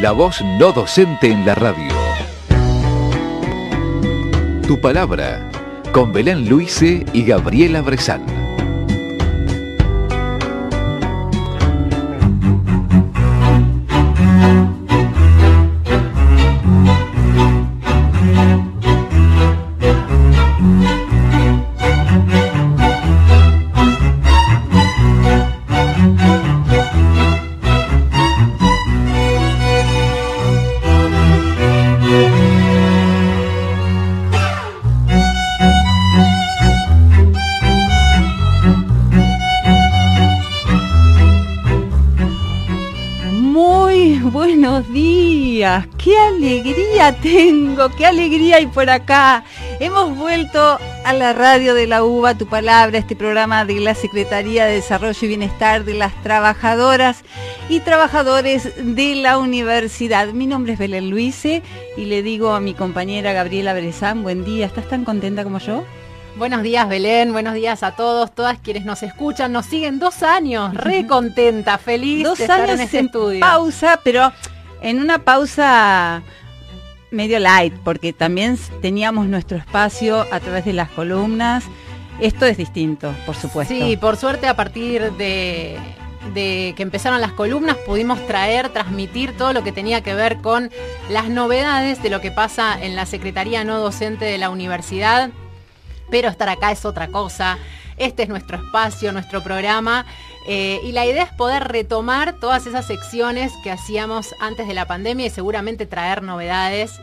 la voz no docente en la radio. Tu palabra, con Belén Luise y Gabriela Bresán. Qué alegría hay por acá. Hemos vuelto a la radio de la UBA, tu palabra, este programa de la Secretaría de Desarrollo y Bienestar de las trabajadoras y trabajadores de la universidad. Mi nombre es Belén Luise y le digo a mi compañera Gabriela Brezán, buen día, ¿estás tan contenta como yo? Buenos días Belén, buenos días a todos, todas quienes nos escuchan, nos siguen dos años, re contenta, feliz dos de estar años en este estudio. Pausa, pero en una pausa medio light, porque también teníamos nuestro espacio a través de las columnas. Esto es distinto, por supuesto. Sí, por suerte a partir de, que empezaron las columnas pudimos traer, transmitir todo lo que tenía que ver con las novedades de lo que pasa en la Secretaría No Docente de la Universidad. Pero estar acá es otra cosa. Este es nuestro espacio, nuestro programa. Eh, y la idea es poder retomar todas esas secciones que hacíamos antes de la pandemia y seguramente traer novedades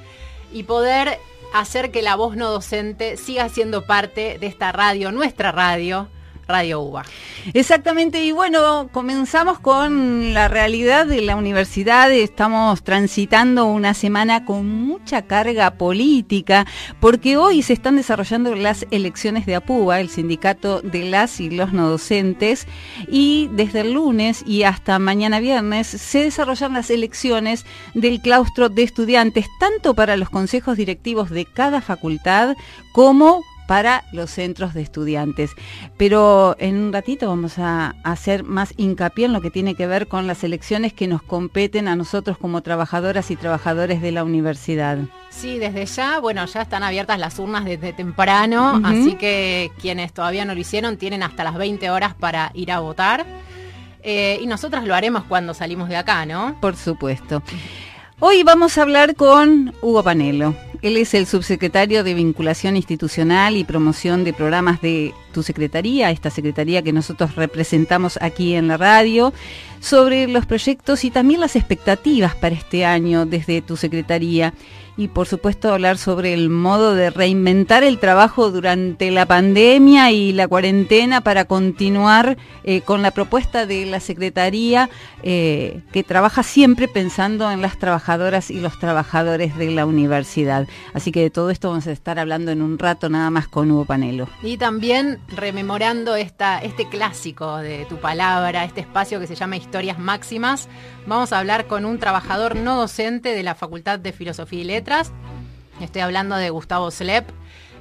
y poder hacer que la voz no docente siga siendo parte de esta radio, nuestra radio, Radio UBA. Exactamente, y bueno, comenzamos con la realidad de la universidad. Estamos transitando una semana con mucha carga política, porque hoy se están desarrollando las elecciones de APUBA, el sindicato de las y los no docentes, y desde el lunes y hasta mañana viernes se desarrollan las elecciones del claustro de estudiantes, tanto para los consejos directivos de cada facultad como para los centros de estudiantes. Pero en un ratito vamos a hacer más hincapié en lo que tiene que ver con las elecciones que nos competen a nosotros como trabajadoras y trabajadores de la universidad. Sí, desde ya, bueno, ya están abiertas las urnas desde temprano, así que quienes todavía no lo hicieron tienen hasta las 20 horas para ir a votar. Eh, y nosotras lo haremos cuando salimos de acá, ¿no? Por supuesto. Hoy vamos a hablar con Hugo Panelo. Él es el subsecretario de Vinculación Institucional y Promoción de Programas de tu secretaría, esta secretaría que nosotros representamos aquí en la radio, sobre los proyectos y también las expectativas para este año desde tu secretaría y por supuesto hablar sobre el modo de reinventar el trabajo durante la pandemia y la cuarentena para continuar eh, con la propuesta de la Secretaría eh, que trabaja siempre pensando en las trabajadoras y los trabajadores de la universidad. Así que de todo esto vamos a estar hablando en un rato nada más con Hugo Panelo. Y también rememorando esta, este clásico de tu palabra, este espacio que se llama Historias Máximas, vamos a hablar con un trabajador no docente de la Facultad de Filosofía y Letras Estoy hablando de Gustavo Slep.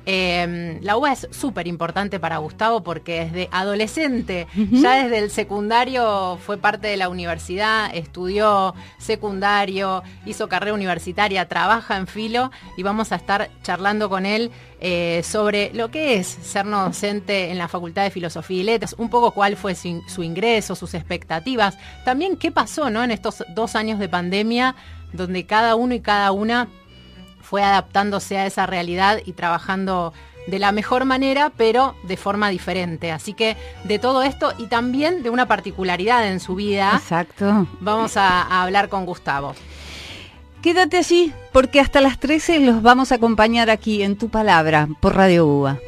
Em, la UBA es súper importante para Gustavo porque desde adolescente, ya desde el secundario fue parte de la universidad, estudió secundario, hizo carrera universitaria, trabaja en filo y vamos a estar charlando con él eh, sobre lo que es ser no docente en la Facultad de Filosofía y Letras, un poco cuál fue su, su ingreso, sus expectativas, también qué pasó ¿no? en estos dos años de pandemia donde cada uno y cada una fue adaptándose a esa realidad y trabajando de la mejor manera, pero de forma diferente. Así que de todo esto y también de una particularidad en su vida. Exacto. Vamos a, hablar con Gustavo. Quédate allí, porque hasta las 13 los vamos a acompañar aquí en Tu Palabra por Radio UBA.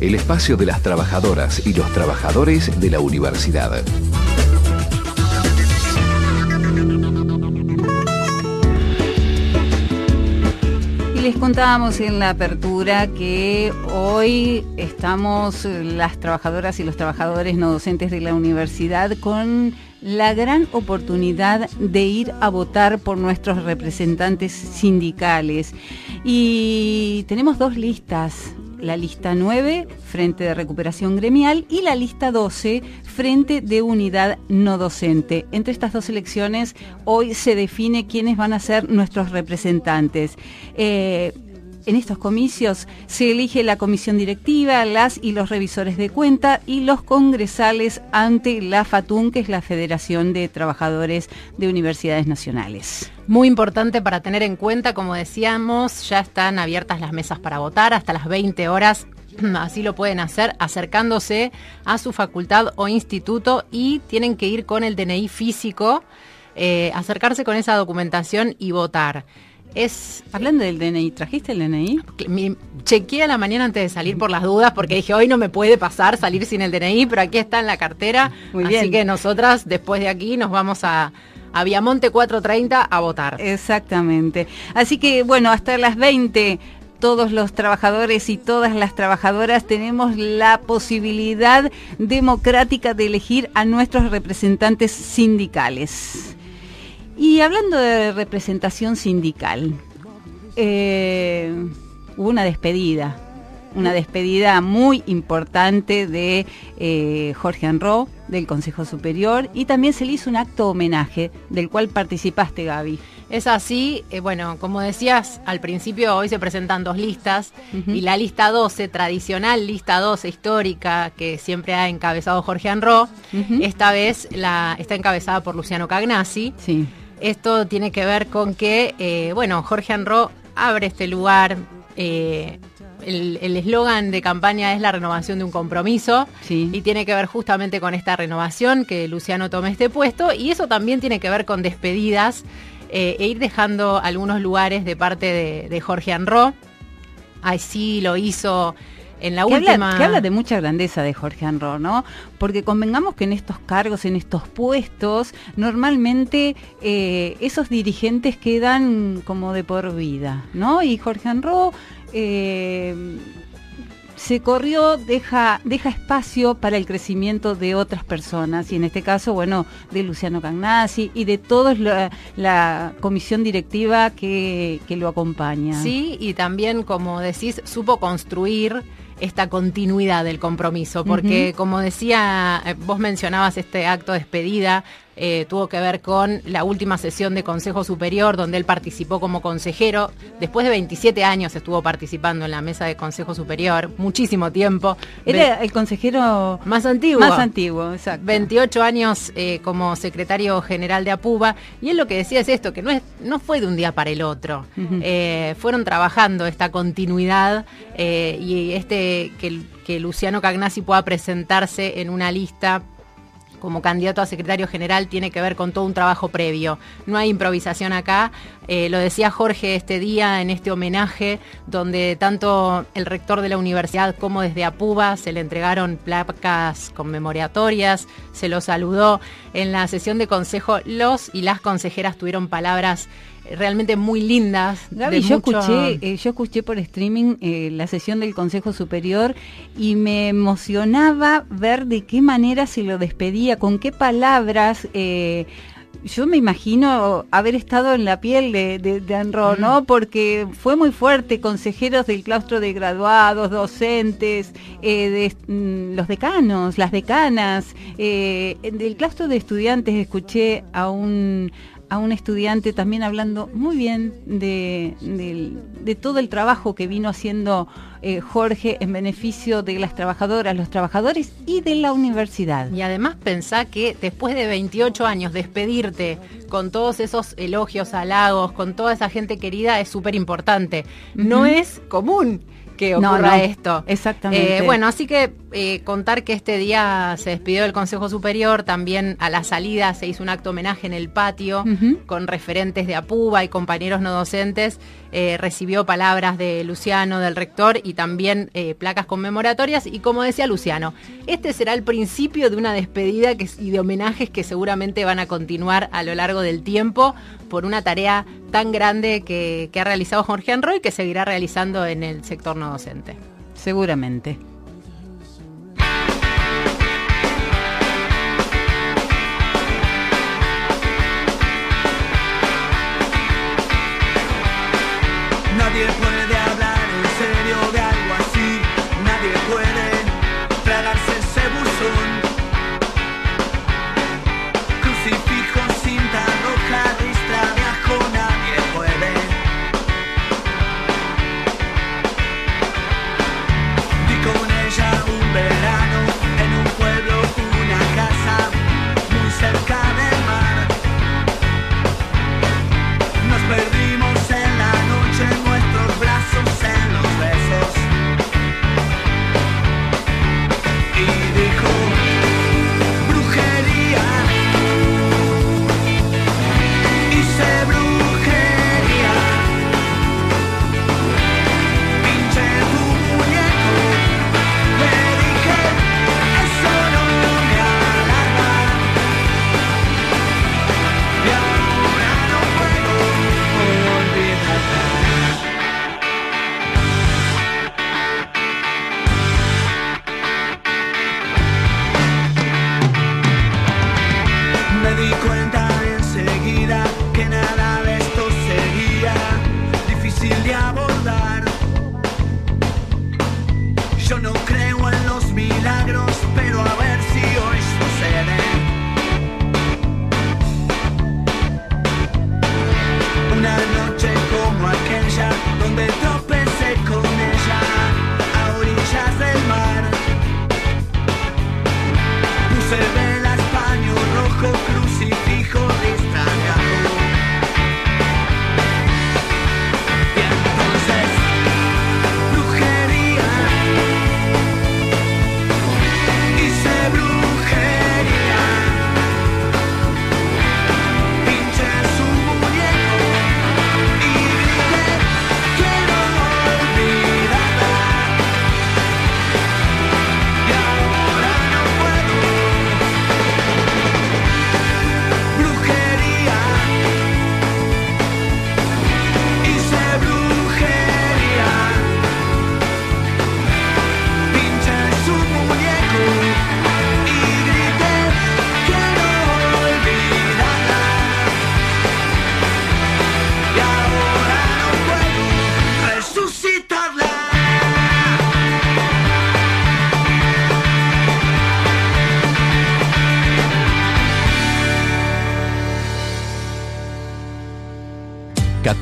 El espacio de las trabajadoras y los trabajadores de la universidad. Y les contábamos en la apertura que hoy estamos las trabajadoras y los trabajadores no docentes de la universidad con la gran oportunidad de ir a votar por nuestros representantes sindicales. Y tenemos dos listas, la lista 9, Frente de Recuperación Gremial, y la lista 12, Frente de Unidad No Docente. Entre estas dos elecciones, hoy se define quiénes van a ser nuestros representantes. Eh, en estos comicios se elige la comisión directiva, las y los revisores de cuenta y los congresales ante la FATUN, que es la Federación de Trabajadores de Universidades Nacionales. Muy importante para tener en cuenta, como decíamos, ya están abiertas las mesas para votar hasta las 20 horas. Así lo pueden hacer acercándose a su facultad o instituto y tienen que ir con el DNI físico, eh, acercarse con esa documentación y votar. Es, Hablando del DNI, ¿trajiste el DNI? Mi, chequeé a la mañana antes de salir por las dudas porque dije, hoy no me puede pasar salir sin el DNI, pero aquí está en la cartera. Muy bien. Así que nosotras, después de aquí, nos vamos a, a Viamonte 430 a votar. Exactamente. Así que, bueno, hasta las 20 todos los trabajadores y todas las trabajadoras tenemos la posibilidad democrática de elegir a nuestros representantes sindicales. Y hablando de representación sindical, eh, hubo una despedida, una despedida muy importante de eh, Jorge Anro, del Consejo Superior, y también se le hizo un acto homenaje, del cual participaste, Gaby. Es así, eh, bueno, como decías al principio, hoy se presentan dos listas, y la lista 12, tradicional lista 12 histórica, que siempre ha encabezado Jorge Anro, esta vez la, está encabezada por Luciano Cagnasi. Sí. Esto tiene que ver con que, eh, bueno, Jorge Anro abre este lugar. Eh, el eslogan de campaña es la renovación de un compromiso y tiene que ver justamente con esta renovación que Luciano tome este puesto y eso también tiene que ver con despedidas eh, e ir dejando algunos lugares de parte de, de Jorge Anro. Así lo hizo en la última... que habla de mucha grandeza de Jorge Anro, ¿no? Porque convengamos que en estos cargos, en estos puestos, normalmente eh, esos dirigentes quedan como de por vida, ¿no? Y Jorge Anro... Eh, se corrió, deja, deja espacio para el crecimiento de otras personas, y en este caso, bueno, de Luciano Cagnasi y de toda la, comisión directiva que, que, lo acompaña. Sí, y también, como decís, supo construir esta continuidad del compromiso, porque como decía, eh, vos mencionabas este acto de despedida, eh, tuvo que ver con la última sesión de Consejo Superior, donde él participó como consejero. Después de 27 años estuvo participando en la mesa de Consejo Superior, muchísimo tiempo. Era el consejero más antiguo. Más antiguo, exacto. 28 años eh, como secretario general de APUBA. Y él lo que decía es esto, que no, es, no fue de un día para el otro. Eh, fueron trabajando esta continuidad y este que, que Luciano Cagnasi pueda presentarse en una lista como candidato a secretario general tiene que ver con todo un trabajo previo. No hay improvisación acá. Eh, lo decía Jorge este día en este homenaje, donde tanto el rector de la universidad como desde Apuba se le entregaron placas conmemoratorias, se lo saludó. En la sesión de consejo, los y las consejeras tuvieron palabras realmente muy lindas. Gaby, yo, escuché, eh, yo escuché por streaming eh, la sesión del Consejo Superior y me emocionaba ver de qué manera se lo despedía, con qué palabras. Eh, yo me imagino haber estado en la piel de, de, Anro, ¿no? Porque fue muy fuerte, consejeros del claustro de graduados, docentes, de, mm, los decanos, las decanas, del claustro de estudiantes escuché a un, a un estudiante también hablando muy bien de, todo el trabajo que vino haciendo eh, Jorge en beneficio de las trabajadoras, los trabajadores y de la universidad. Y además pensá que después de 28 años despedirte con todos esos elogios, halagos, con toda esa gente querida es súper importante. No es común que ocurra esto. Exactamente. Eh, bueno, así que eh, contar que este día se despidió del Consejo Superior, también a la salida se hizo un acto homenaje en el patio con referentes de APUBA y compañeros no docentes. Eh, recibió palabras de Luciano, del rector, y también eh, placas conmemoratorias. Y como decía Luciano, este será el principio de una despedida y de homenajes que seguramente van a continuar a lo largo del tiempo por una tarea tan grande que, que ha realizado Jorge Enroy y que seguirá realizando en el sector no docente. Seguramente.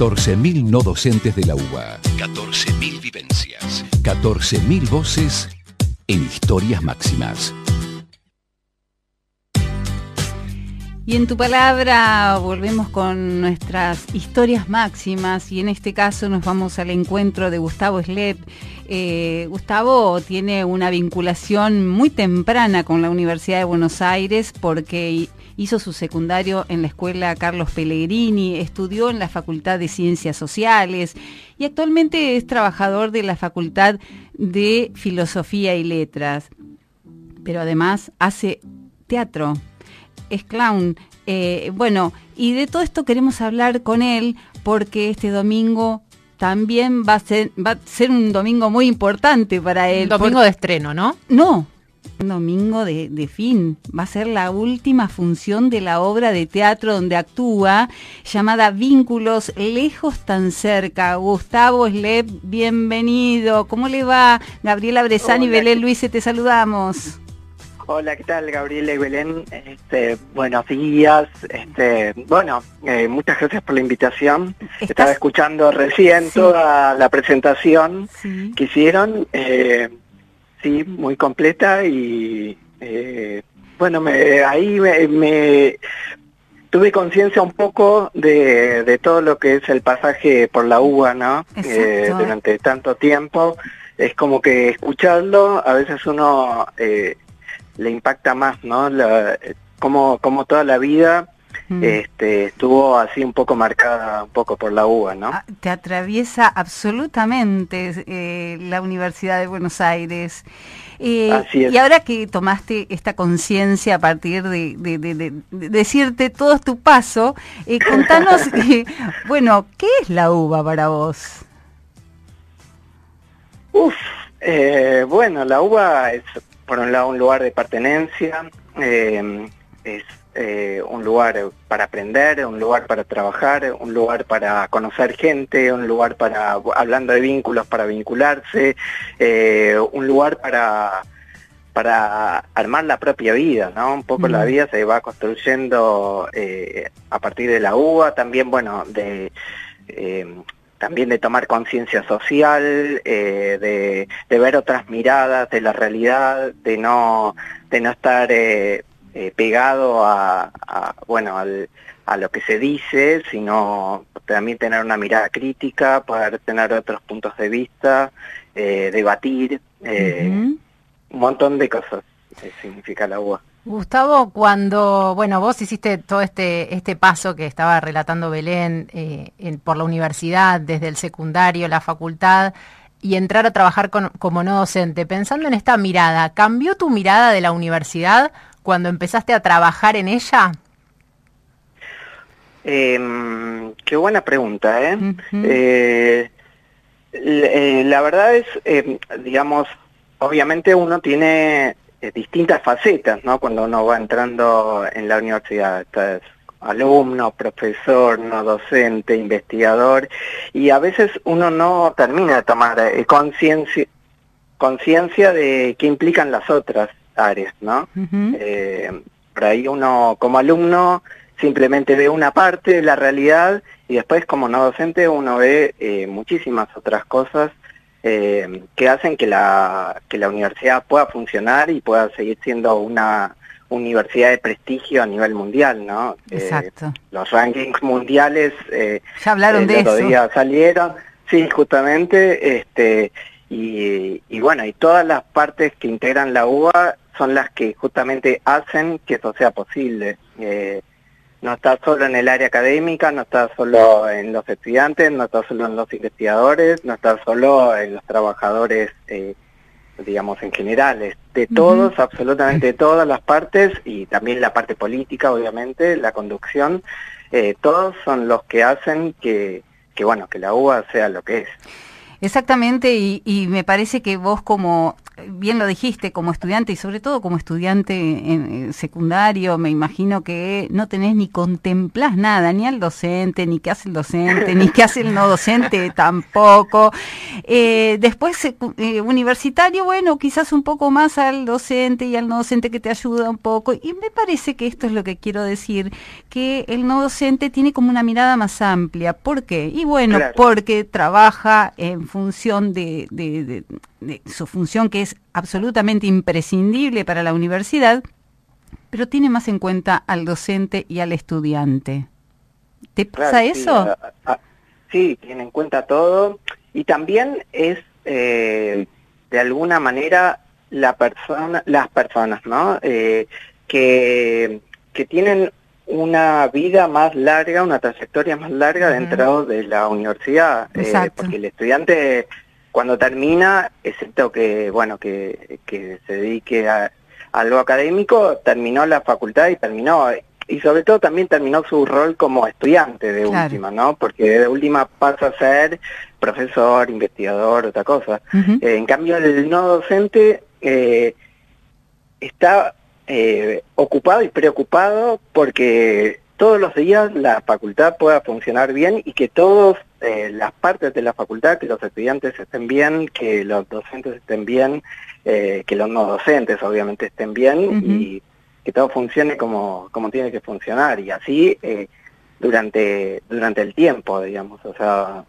...14.000 no docentes de la UBA. 14.000 vivencias. 14.000 voces en historias máximas. Y en tu palabra volvemos con nuestras historias máximas y en este caso nos vamos al encuentro de Gustavo Slep. Eh, Gustavo tiene una vinculación muy temprana con la Universidad de Buenos Aires porque hizo su secundario en la Escuela Carlos Pellegrini, estudió en la Facultad de Ciencias Sociales y actualmente es trabajador de la Facultad de Filosofía y Letras. Pero además hace teatro, es clown. Eh, bueno, y de todo esto queremos hablar con él porque este domingo también va a ser, va a ser un domingo muy importante para él. domingo de estreno, ¿no? No, domingo de, fin. Va a ser la última función de la obra de teatro donde actúa, llamada Vínculos Lejos tan cerca. Gustavo Slep, bienvenido. ¿Cómo le va? Gabriela Bresani y Belén Luis, te saludamos. Hola, ¿qué tal Gabriela y Belén? Este, buenos días. Este, bueno, eh, muchas gracias por la invitación. Estaba escuchando recién toda la presentación que hicieron. Eh, sí, muy completa y eh, bueno, me, ahí me, tuve conciencia un poco de, todo lo que es el pasaje por la UBA, ¿no? durante tanto tiempo es como que escucharlo a veces uno eh, le impacta más, ¿no? La, como, como toda la vida mm. este, estuvo así un poco marcada un poco por la uva, ¿no? Ah, te atraviesa absolutamente eh, la Universidad de Buenos Aires. Eh, y ahora que tomaste esta conciencia a partir de, decirte todo tu paso, eh, contanos, bueno, ¿qué es la uva para vos? Uf, bueno, la uva es por un lado un lugar de pertenencia, es eh, un lugar para aprender, un lugar para trabajar, un lugar para conocer gente, un lugar para, hablando de vínculos, para vincularse, eh, un lugar para para armar la propia vida, ¿no? Un poco la vida se va construyendo eh, a partir de la uva, también, bueno, de también de tomar conciencia social, de, de, ver otras miradas de la realidad, de no, de no estar eh, pegado a, bueno, a lo que se dice, sino también tener una mirada crítica, poder tener otros puntos de vista, eh, debatir, eh, un montón de cosas significa la UA. Gustavo, cuando, bueno, vos hiciste todo este, este paso que estaba relatando Belén por la universidad, desde el secundario, la facultad, y entrar a trabajar como no docente, pensando en esta mirada, ¿cambió tu mirada de la universidad cuando empezaste a trabajar en ella? Em, qué buena pregunta, ¿eh? eh, eh la verdad es, em, digamos, obviamente uno tiene eh, distintas facetas, ¿no? Cuando uno va entrando en la universidad, es alumno, profesor, no docente, investigador, y a veces uno no termina de tomar conciencia conciencia de qué implican las otras áreas, ¿no? Eh, por ahí uno como alumno simplemente ve una parte de la realidad y después como no docente uno ve eh, muchísimas otras cosas eh, que hacen que la, que la universidad pueda funcionar y pueda seguir siendo una universidad de prestigio a nivel mundial, ¿no? Exacto. los rankings mundiales ya hablaron de eso. Día salieron, sí, justamente, este, y, y, bueno, y todas las partes que integran la UBA son las que justamente hacen que eso sea posible. Eh, no está solo en el área académica, no está solo en los estudiantes, no está solo en los investigadores, no está solo en los trabajadores, eh, digamos, en general, de todos, absolutamente todas las partes, y también la parte política, obviamente, la conducción, eh, todos son los que hacen que, que, bueno, que la UBA sea lo que es. Exactamente, y, y, me parece que vos como bien lo dijiste, como estudiante y sobre todo como estudiante en, secundario, me imagino que no tenés ni contemplás nada, ni al docente, ni qué hace el docente, ni qué hace el no docente tampoco. Eh, después, eh, universitario, bueno, quizás un poco más al docente y al no docente que te ayuda un poco. Y me parece que esto es lo que quiero decir, que el no docente tiene como una mirada más amplia. ¿Por qué? Y bueno, porque trabaja en función de, de su función que es absolutamente imprescindible para la universidad, pero tiene más en cuenta al docente y al estudiante. ¿Te pasa eso? Sí, tiene en cuenta todo y también es eh, de alguna manera la persona, las personas, ¿no? Eh, que, que tienen una vida más larga, una trayectoria más larga dentro de la universidad, eh, porque el estudiante cuando termina, excepto que, bueno, que, que se dedique a, algo académico, terminó la facultad y terminó, y sobre todo también terminó su rol como estudiante de última, ¿no? Porque de última pasa a ser profesor, investigador, otra cosa. Eh, en cambio, el no docente eh, está eh, ocupado y preocupado porque todos los días la facultad pueda funcionar bien y que todas eh, las partes de la facultad, que los estudiantes estén bien, que los docentes estén bien, eh, que los no docentes obviamente estén bien y que todo funcione como, como tiene que funcionar. Y así eh, durante, durante el tiempo, digamos, o sea,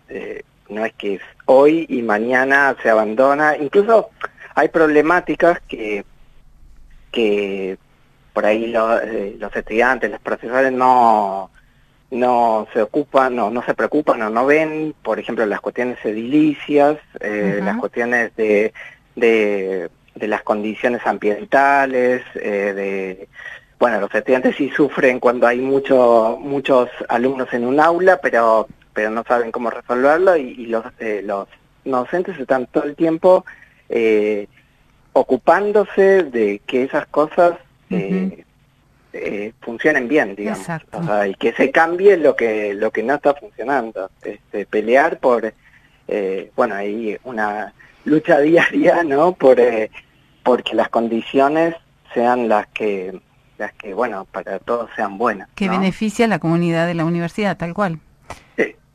no es que hoy y mañana se abandona, incluso hay problemáticas que, que por ahí los estudiantes, los profesores no, no se ocupan, no, no se preocupan o no ven, por ejemplo, las cuestiones edilicias, eh, las cuestiones de, de, las condiciones ambientales, eh, de, bueno, los estudiantes sí sufren cuando hay mucho, muchos alumnos en un aula, pero, pero no saben cómo resolverlo y, los, eh, los docentes están todo el tiempo ocupándose de que esas cosas eh, funcionen bien, digamos, y que se cambie lo que lo que no está funcionando, este, pelear por, eh, bueno, hay una lucha diaria, ¿no? Por eh, porque las condiciones sean las que las que, bueno, para todos sean buenas. Que beneficia a la comunidad de la universidad, tal cual.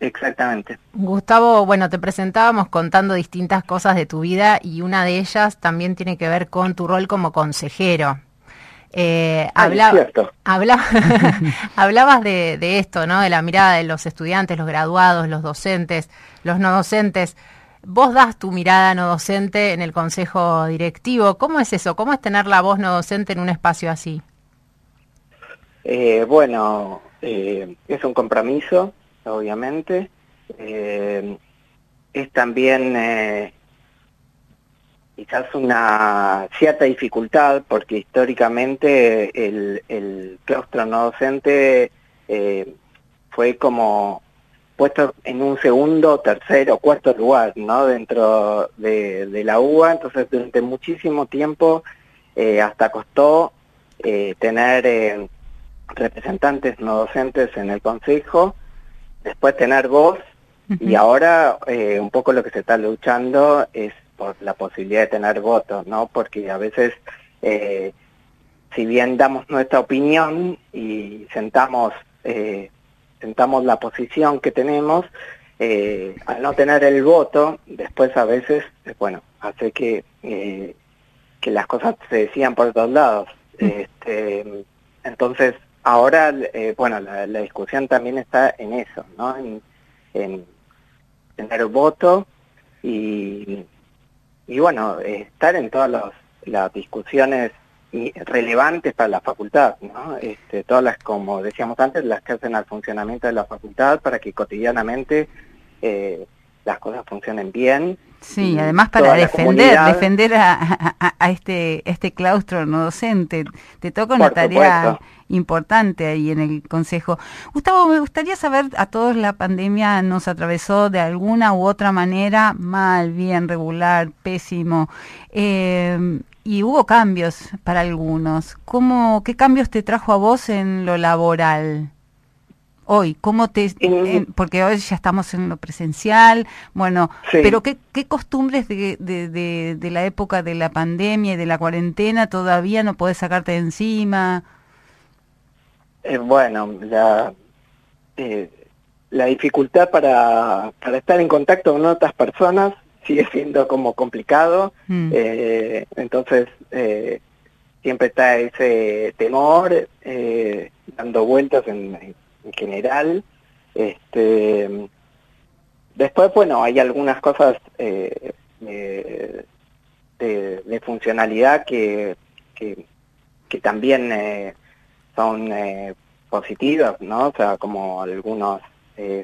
Exactamente. Gustavo, bueno, te presentábamos contando distintas cosas de tu vida y una de ellas también tiene que ver con tu rol como consejero. Eh, hablabas de, esto, ¿no? De la mirada de los estudiantes, los graduados, los docentes, los no docentes. Vos das tu mirada no docente en el consejo directivo. ¿Cómo es eso? ¿Cómo es tener la voz no docente en un espacio así? Eh, bueno, eh, es un compromiso, obviamente. Eh, es también quizás una cierta dificultad porque históricamente el, el claustro no docente eh, fue como puesto en un segundo, tercero, cuarto lugar, ¿no? Dentro de, la UBA, entonces durante muchísimo tiempo eh, hasta costó eh, tener representantes no docentes en el Consejo, después tener voz, y ahora un poco lo que se está luchando es por la posibilidad de tener votos, ¿no? Porque a veces, eh, si bien damos nuestra opinión y sentamos, eh, sentamos la posición que tenemos, eh, al no tener el voto, después a veces, bueno, hace que, que las cosas se decían por todos lados. Este, entonces, ahora, bueno, la, discusión también está en eso, ¿no? En, en tener voto y y bueno, estar en todas las discusiones relevantes para la facultad, ¿no? Este, todas las, como decíamos antes, las que hacen al funcionamiento de la facultad para que cotidianamente eh, las cosas funcionen bien. Sí, además para defender, defender a, este, este claustro no docente. Te toca una tarea importante ahí en el Consejo. Gustavo, me gustaría saber, a todos la pandemia nos atravesó de alguna u otra manera, mal, bien, regular, pésimo. Eh, y hubo cambios para algunos. ¿Cómo, ¿Qué cambios te trajo a vos en lo laboral? Hoy? ¿Cómo te, porque hoy ya estamos en lo presencial, bueno, pero ¿qué, qué costumbres de, de, de, la época de la pandemia y de la cuarentena todavía no podés sacarte de encima? Eh, bueno, la, eh, la dificultad para, para estar en contacto con otras personas sigue siendo como complicado, mm. eh, entonces siempre está ese temor dando vueltas en en general. Este, después, bueno, hay algunas cosas eh, de, funcionalidad que, que, también eh, son eh, positivas, ¿no? O sea, como algunos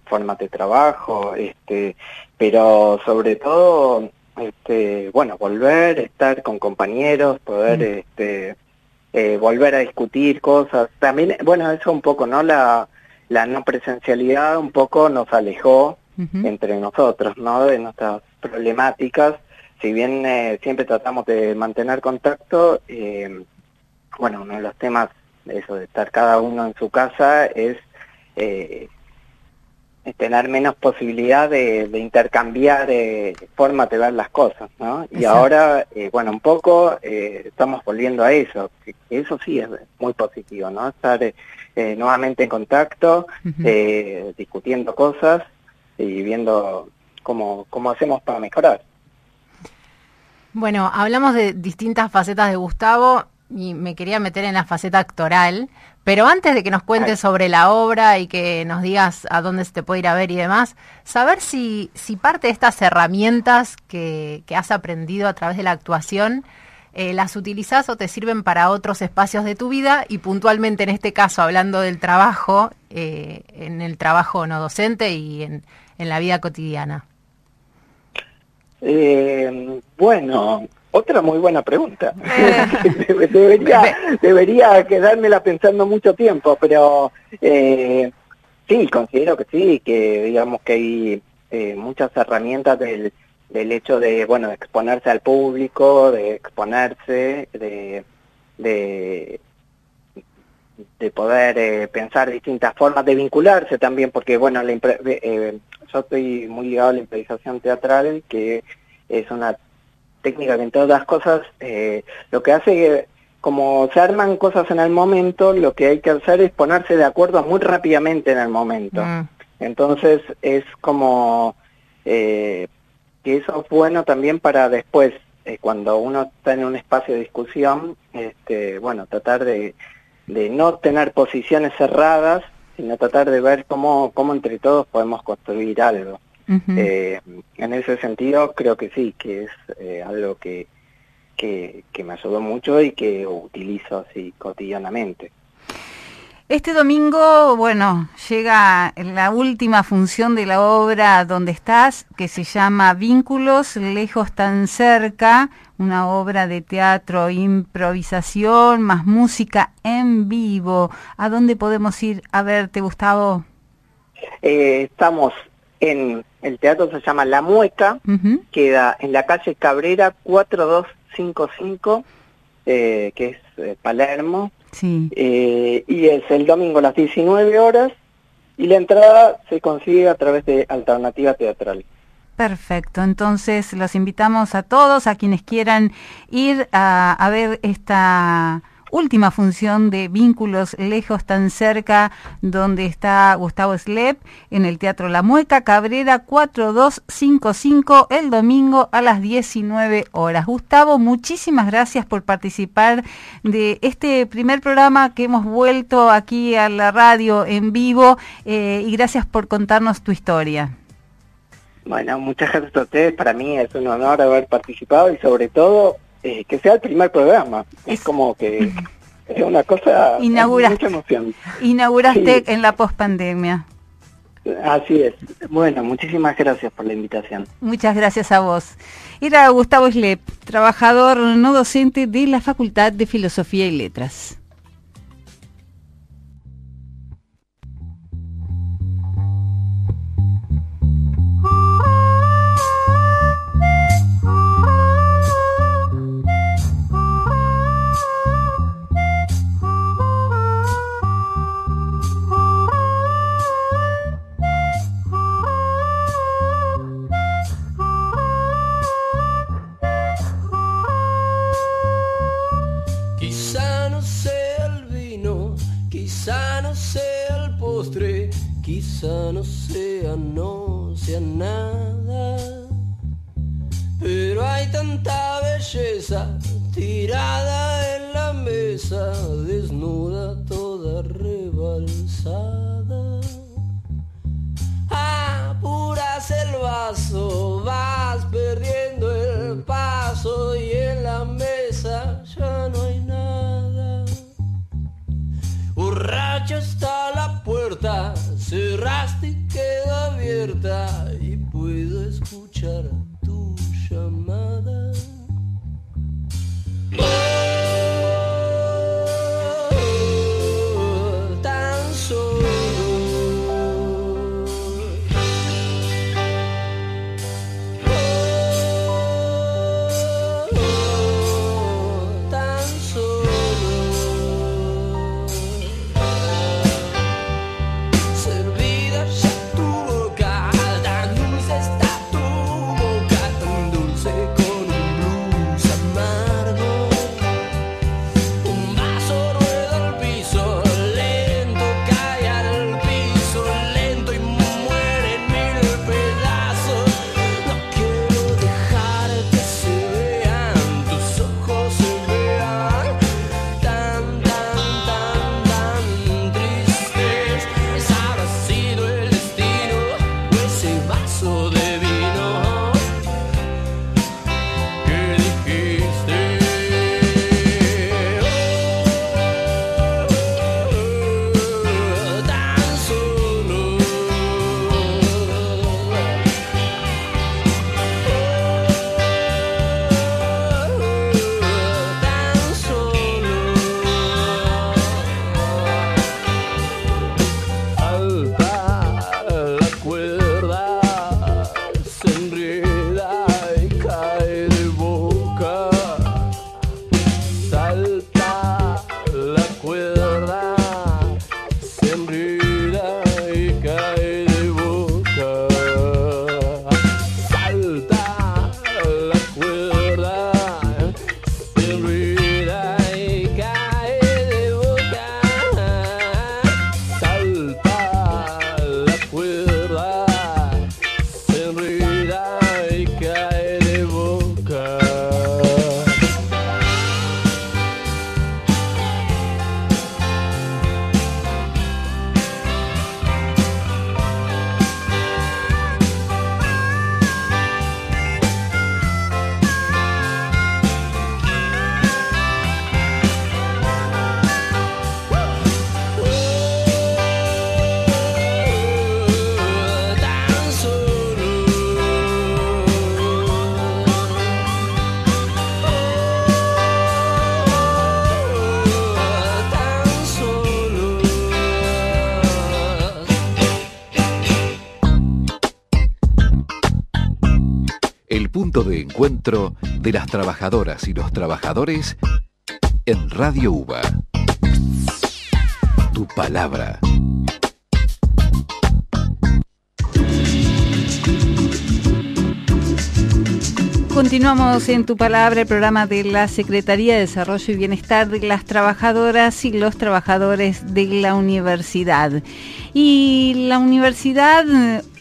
formas de trabajo, este, pero sobre todo, este, bueno, volver, estar con compañeros, poder, mm. este, volver a discutir cosas. También, bueno, eso un poco, ¿no? La, la no presencialidad un poco nos alejó entre nosotros, ¿no? De nuestras problemáticas. Si bien eh, siempre tratamos de mantener contacto, eh, bueno, uno de los temas de eso, de estar cada uno en su casa, es eh, tener menos posibilidad de, intercambiar formas de ver las cosas, ¿no? Y ahora, bueno, un poco estamos volviendo a eso, eso sí es muy positivo, ¿no? Estar eh, nuevamente en contacto, eh, discutiendo cosas y viendo cómo, cómo hacemos para mejorar. Bueno, hablamos de distintas facetas de Gustavo y me quería meter en la faceta actoral, pero antes de que nos cuentes sobre la obra y que nos digas a dónde se te puede ir a ver y demás, saber si, si parte de estas herramientas que, que has aprendido a través de la actuación eh, las utilizas o te sirven para otros espacios de tu vida y puntualmente en este caso, hablando del trabajo eh, en el trabajo no docente y en, la vida cotidiana? Eh, bueno, otra muy buena pregunta. debería, debería quedármela pensando mucho tiempo, pero eh, sí, considero que sí, que digamos que hay eh, muchas herramientas del, del hecho de, bueno, de exponerse al público, de exponerse, de, de, de poder eh, pensar distintas formas, de vincularse también, porque, bueno, la eh, yo estoy muy ligado a la improvisación teatral, que es una técnica que en todas las cosas eh, lo que hace que como se arman cosas en el momento, lo que hay que hacer es ponerse de acuerdo muy rápidamente en el momento. Mm. Entonces es como eh, que eso es bueno también para después, eh, cuando uno está en un espacio de discusión, este, bueno, tratar de, de no tener posiciones cerradas, sino tratar de ver cómo, cómo entre todos podemos construir algo. Eh, en ese sentido, creo que sí, que es eh, algo que, que, me ayudó mucho y que utilizo así cotidianamente. Este domingo, bueno, llega la última función de la obra donde estás, que se llama Vínculos, lejos tan cerca, una obra de teatro, improvisación, más música en vivo. ¿A dónde podemos ir a verte, Gustavo? Eh, estamos en el teatro se llama La Mueca, queda en la calle Cabrera 4255, eh, que es eh, Palermo, eh, y es el domingo a las 19 horas, y la entrada se consigue a través de Alternativa Teatral. Perfecto, entonces los invitamos a todos, a quienes quieran ir a ver esta última función de Vínculos Lejos tan cerca, donde está Gustavo Slep, en el Teatro La Mueca, Cabrera 4255, el domingo a las 19 horas. Gustavo, muchísimas gracias por participar de este primer programa que hemos vuelto aquí a la radio en vivo eh, y gracias por contarnos tu historia. Bueno, muchas gracias a ustedes. Para mí es un honor haber participado y sobre todo eh, que sea el primer programa. Es como que es una cosa Inauguraste, mucha emoción. Inauguraste en la pospandemia. Así es. Bueno, muchísimas gracias por la invitación. Muchas gracias a vos. Era Gustavo Slep, trabajador no docente de la Facultad de Filosofía y Letras. Punto de encuentro de las trabajadoras y los trabajadores en Radio UBA. Tu palabra. Continuamos en tu palabra, el programa de la Secretaría de Desarrollo y Bienestar de las Trabajadoras y los Trabajadores de la Universidad. Y la universidad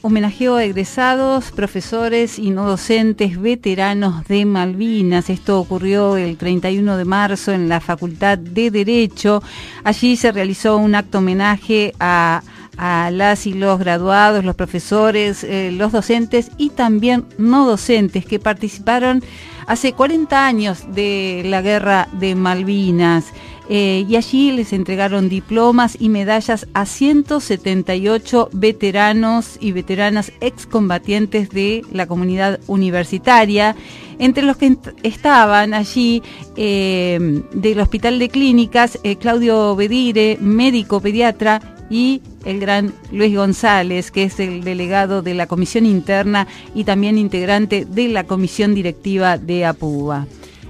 homenajeó a egresados, profesores y no docentes veteranos de Malvinas. Esto ocurrió el 31 de marzo en la Facultad de Derecho. Allí se realizó un acto homenaje a a las y los graduados, los profesores, eh, los docentes y también no docentes que participaron hace 40 años de la guerra de Malvinas. Eh, y allí les entregaron diplomas y medallas a 178 veteranos y veteranas excombatientes de la comunidad universitaria, entre los que estaban allí eh, del Hospital de Clínicas Claudio Bedire, médico pediatra, y el gran Luis González, que es el delegado de la Comisión Interna y también integrante de la Comisión Directiva de APUBA.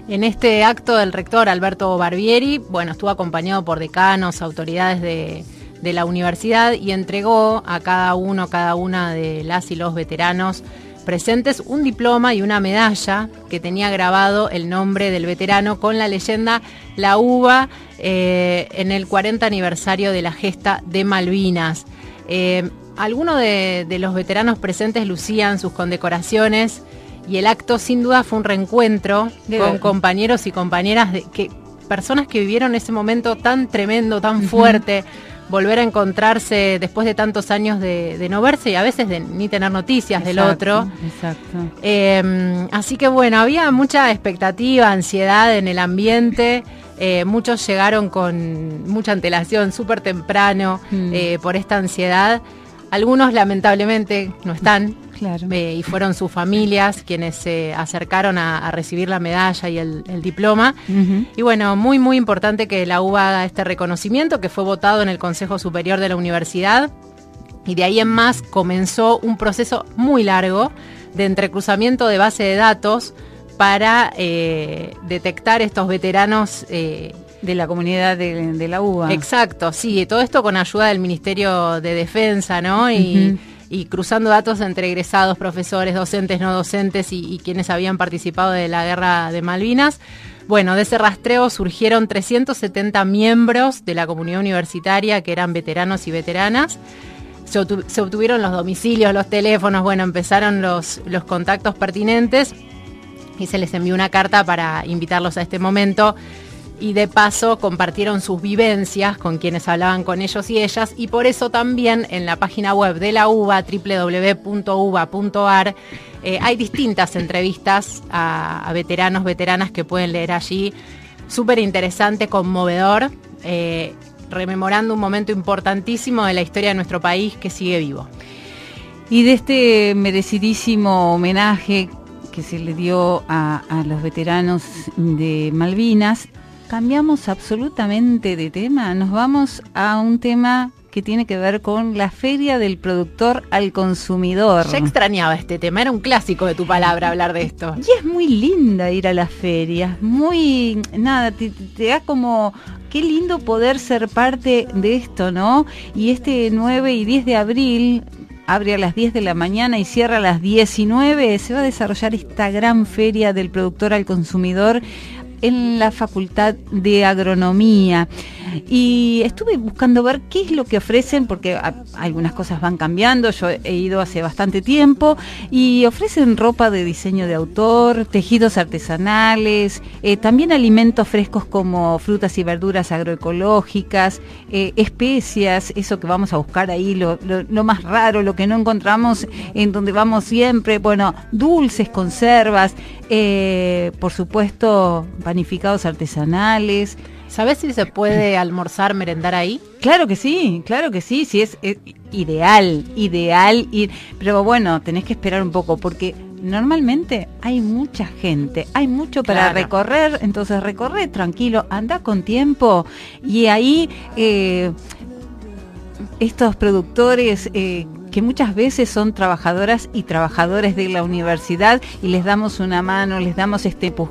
En este acto el rector Alberto Barbieri, bueno, estuvo acompañado por decanos, autoridades de, la universidad y entregó a cada uno, cada una de las y los veteranos presentes un diploma y una medalla que tenía grabado el nombre del veterano con la leyenda La Uva eh, en el 40 aniversario de la gesta de Malvinas. Eh, algunos de, los veteranos presentes lucían sus condecoraciones y el acto sin duda fue un reencuentro con compañeros y compañeras de que personas que vivieron ese momento tan tremendo, tan fuerte volver a encontrarse después de tantos años de, no verse y a veces de ni tener noticias del otro. Exacto. Em, así que bueno, había mucha expectativa, ansiedad en el ambiente. Eh, muchos llegaron con mucha antelación, súper temprano, mm. eh, por esta ansiedad. Algunos lamentablemente no están. Eh, y fueron sus familias quienes se acercaron a, recibir la medalla y el, diploma. Y bueno, muy, muy importante que la UBA haga este reconocimiento que fue votado en el Consejo Superior de la Universidad. Y de ahí en más comenzó un proceso muy largo de entrecruzamiento de base de datos para eh, detectar estos veteranos eh, de la comunidad de, la UBA. Exacto, sí, todo esto con ayuda del Ministerio de Defensa, ¿no? Y, y cruzando datos entre egresados, profesores, docentes, no docentes y, quienes habían participado de la guerra de Malvinas. Bueno, de ese rastreo surgieron 370 miembros de la comunidad universitaria que eran veteranos y veteranas. Se, obtuvieron los domicilios, los teléfonos, bueno, empezaron los, los contactos pertinentes y se les envió una carta para invitarlos a este momento y de paso compartieron sus vivencias con quienes hablaban con ellos y ellas y por eso también en la página web de la UBA, www.uba.ar, eh, hay distintas entrevistas a, veteranos, veteranas que pueden leer allí. Súper interesante, conmovedor, eh, rememorando un momento importantísimo de la historia de nuestro país que sigue vivo. Y de este merecidísimo homenaje que se le dio a, a los veteranos de Malvinas, cambiamos absolutamente de tema, nos vamos a un tema que tiene que ver con la feria del productor al consumidor. Ya extrañaba este tema, era un clásico de tu palabra hablar de esto. Y es muy linda ir a las ferias, muy, nada, te, da como, qué lindo poder ser parte de esto, ¿no? Y este 9 y 10 de abril abre a las 10 de la mañana y cierra a las 19, se va a desarrollar esta gran feria del productor al consumidor en la Facultad de Agronomía. Y estuve buscando ver qué es lo que ofrecen, porque algunas cosas van cambiando, yo he ido hace bastante tiempo, y ofrecen ropa de diseño de autor, tejidos artesanales, eh, también alimentos frescos como frutas y verduras agroecológicas, eh, especias, eso que vamos a buscar ahí, lo, lo más raro, lo que no encontramos en donde vamos siempre, bueno, dulces, conservas, eh, por supuesto, panificados artesanales. ¿Sabes si se puede almorzar, merendar ahí? Claro que sí, claro que sí, sí es, ideal, ideal ir, pero bueno, tenés que esperar un poco porque normalmente hay mucha gente, hay mucho para recorrer, entonces recorre tranquilo, anda con tiempo y ahí eh, estos productores eh, que muchas veces son trabajadoras y trabajadores de la universidad y les damos una mano, les damos este empujón